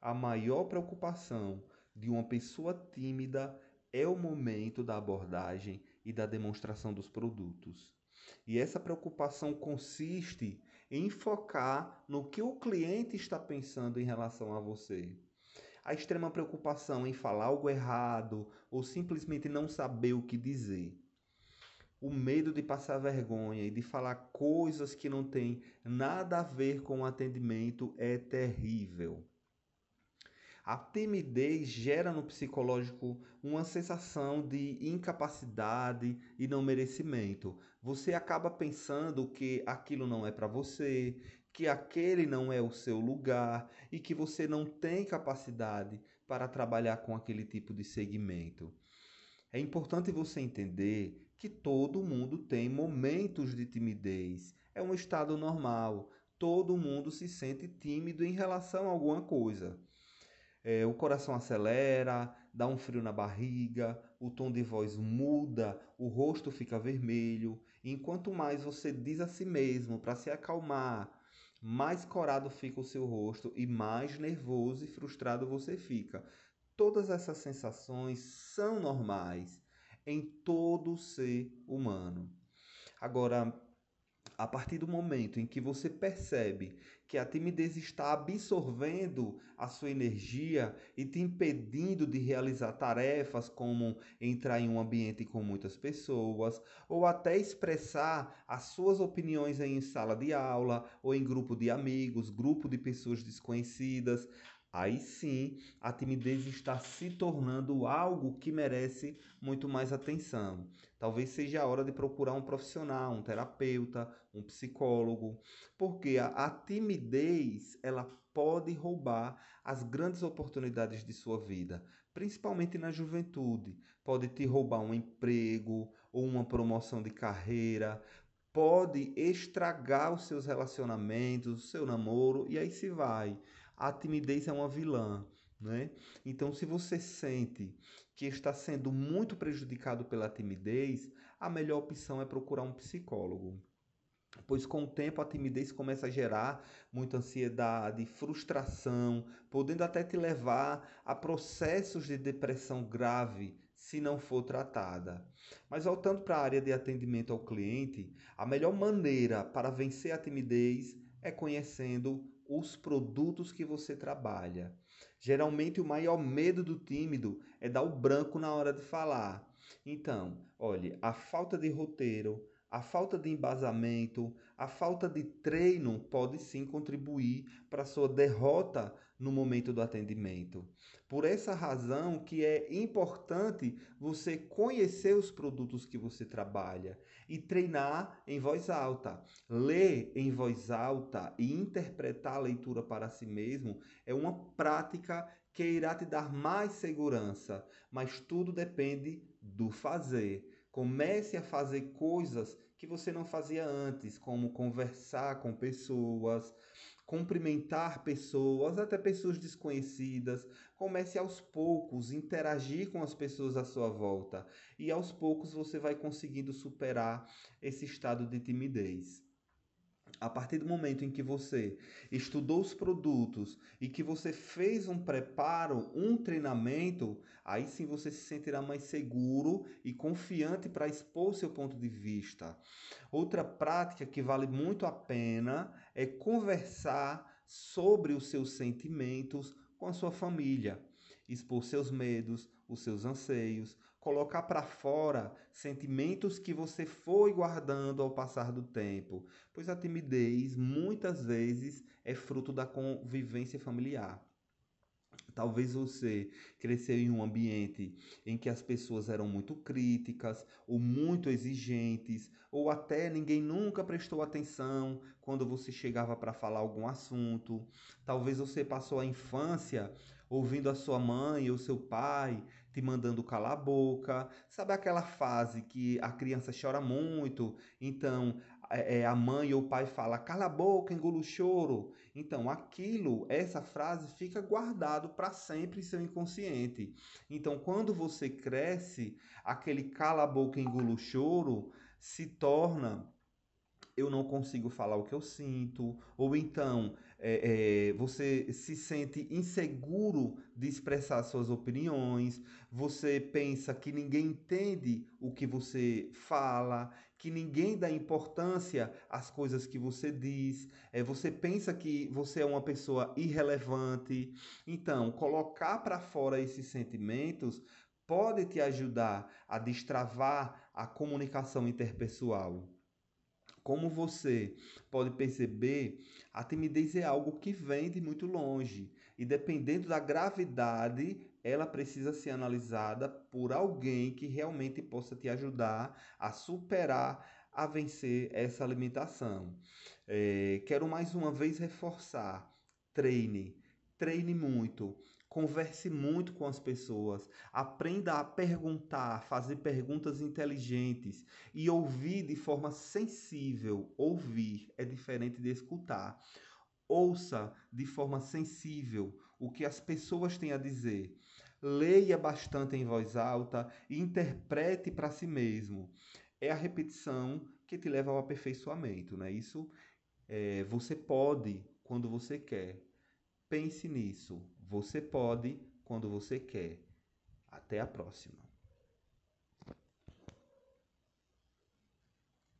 a maior preocupação de uma pessoa tímida é o momento da abordagem e da demonstração dos produtos. E essa preocupação consiste em focar no que o cliente está pensando em relação a você. A extrema preocupação em falar algo errado ou simplesmente não saber o que dizer. O medo de passar vergonha e de falar coisas que não têm nada a ver com o atendimento é terrível. A timidez gera no psicológico uma sensação de incapacidade e não merecimento. Você acaba pensando que aquilo não é para você, que aquele não é o seu lugar e que você não tem capacidade para trabalhar com aquele tipo de segmento. É importante você entender que todo mundo tem momentos de timidez. É um estado normal. Todo mundo se sente tímido em relação a alguma coisa é, o coração acelera, dá um frio na barriga, o tom de voz muda, o rosto fica vermelho. E enquanto mais você diz a si mesmo para se acalmar, mais corado fica o seu rosto e mais nervoso e frustrado você fica. Todas essas sensações são normais em todo ser humano. Agora, a partir do momento em que você percebe que a timidez está absorvendo a sua energia e te impedindo de realizar tarefas como entrar em um ambiente com muitas pessoas, ou até expressar as suas opiniões em sala de aula ou em grupo de amigos, grupo de pessoas desconhecidas, aí sim a timidez está se tornando algo que merece muito mais atenção. Talvez seja a hora de procurar um profissional, um terapeuta, um psicólogo, porque a, a timidez ela pode roubar as grandes oportunidades de sua vida, principalmente na juventude. Pode te roubar um emprego ou uma promoção de carreira, pode estragar os seus relacionamentos, o seu namoro e aí se vai a timidez é uma vilã. Né? Então, se você sente que está sendo muito prejudicado pela timidez, a melhor opção é procurar um psicólogo. Pois com o tempo a timidez começa a gerar muita ansiedade, frustração, podendo até te levar a processos de depressão grave se não for tratada. Mas voltando para a área de atendimento ao cliente, a melhor maneira para vencer a timidez é conhecendo os produtos que você trabalha. Geralmente o maior medo do tímido é dar o branco na hora de falar. Então, olhe, a falta de roteiro, a falta de embasamento, a falta de treino pode sim contribuir para sua derrota no momento do atendimento. Por essa razão que é importante você conhecer os produtos que você trabalha e treinar em voz alta. Ler em voz alta e interpretar a leitura para si mesmo é uma prática que irá te dar mais segurança, mas tudo depende do fazer. Comece a fazer coisas que você não fazia antes, como conversar com pessoas, cumprimentar pessoas, até pessoas desconhecidas. Comece aos poucos, interagir com as pessoas à sua volta e aos poucos você vai conseguindo superar esse estado de timidez. A partir do momento em que você estudou os produtos e que você fez um preparo, um treinamento, aí sim você se sentirá mais seguro e confiante para expor seu ponto de vista. Outra prática que vale muito a pena é conversar sobre os seus sentimentos com a sua família, expor seus medos, os seus anseios, colocar para fora sentimentos que você foi guardando ao passar do tempo, pois a timidez muitas vezes é fruto da convivência familiar. Talvez você cresceu em um ambiente em que as pessoas eram muito críticas ou muito exigentes, ou até ninguém nunca prestou atenção quando você chegava para falar algum assunto. Talvez você passou a infância ouvindo a sua mãe ou seu pai te mandando calar a boca. Sabe aquela fase que a criança chora muito, então é, é, a mãe ou o pai fala cala a boca, engula o choro. Então aquilo, essa frase fica guardado para sempre em seu inconsciente. Então quando você cresce, aquele cala a boca, engula o choro se torna eu não consigo falar o que eu sinto, ou então é, é, você se sente inseguro de expressar suas opiniões, você pensa que ninguém entende o que você fala, que ninguém dá importância às coisas que você diz, é, você pensa que você é uma pessoa irrelevante. Então, colocar para fora esses sentimentos pode te ajudar a destravar a comunicação interpessoal. Como você pode perceber, a timidez é algo que vem de muito longe. E dependendo da gravidade, ela precisa ser analisada por alguém que realmente possa te ajudar a superar, a vencer essa limitação. É, quero mais uma vez reforçar: treine, treine muito converse muito com as pessoas, aprenda a perguntar, fazer perguntas inteligentes e ouvir de forma sensível. Ouvir é diferente de escutar. Ouça de forma sensível o que as pessoas têm a dizer. Leia bastante em voz alta e interprete para si mesmo. É a repetição que te leva ao aperfeiçoamento, não é isso? É, você pode quando você quer. Pense nisso. Você pode quando você quer. Até a próxima.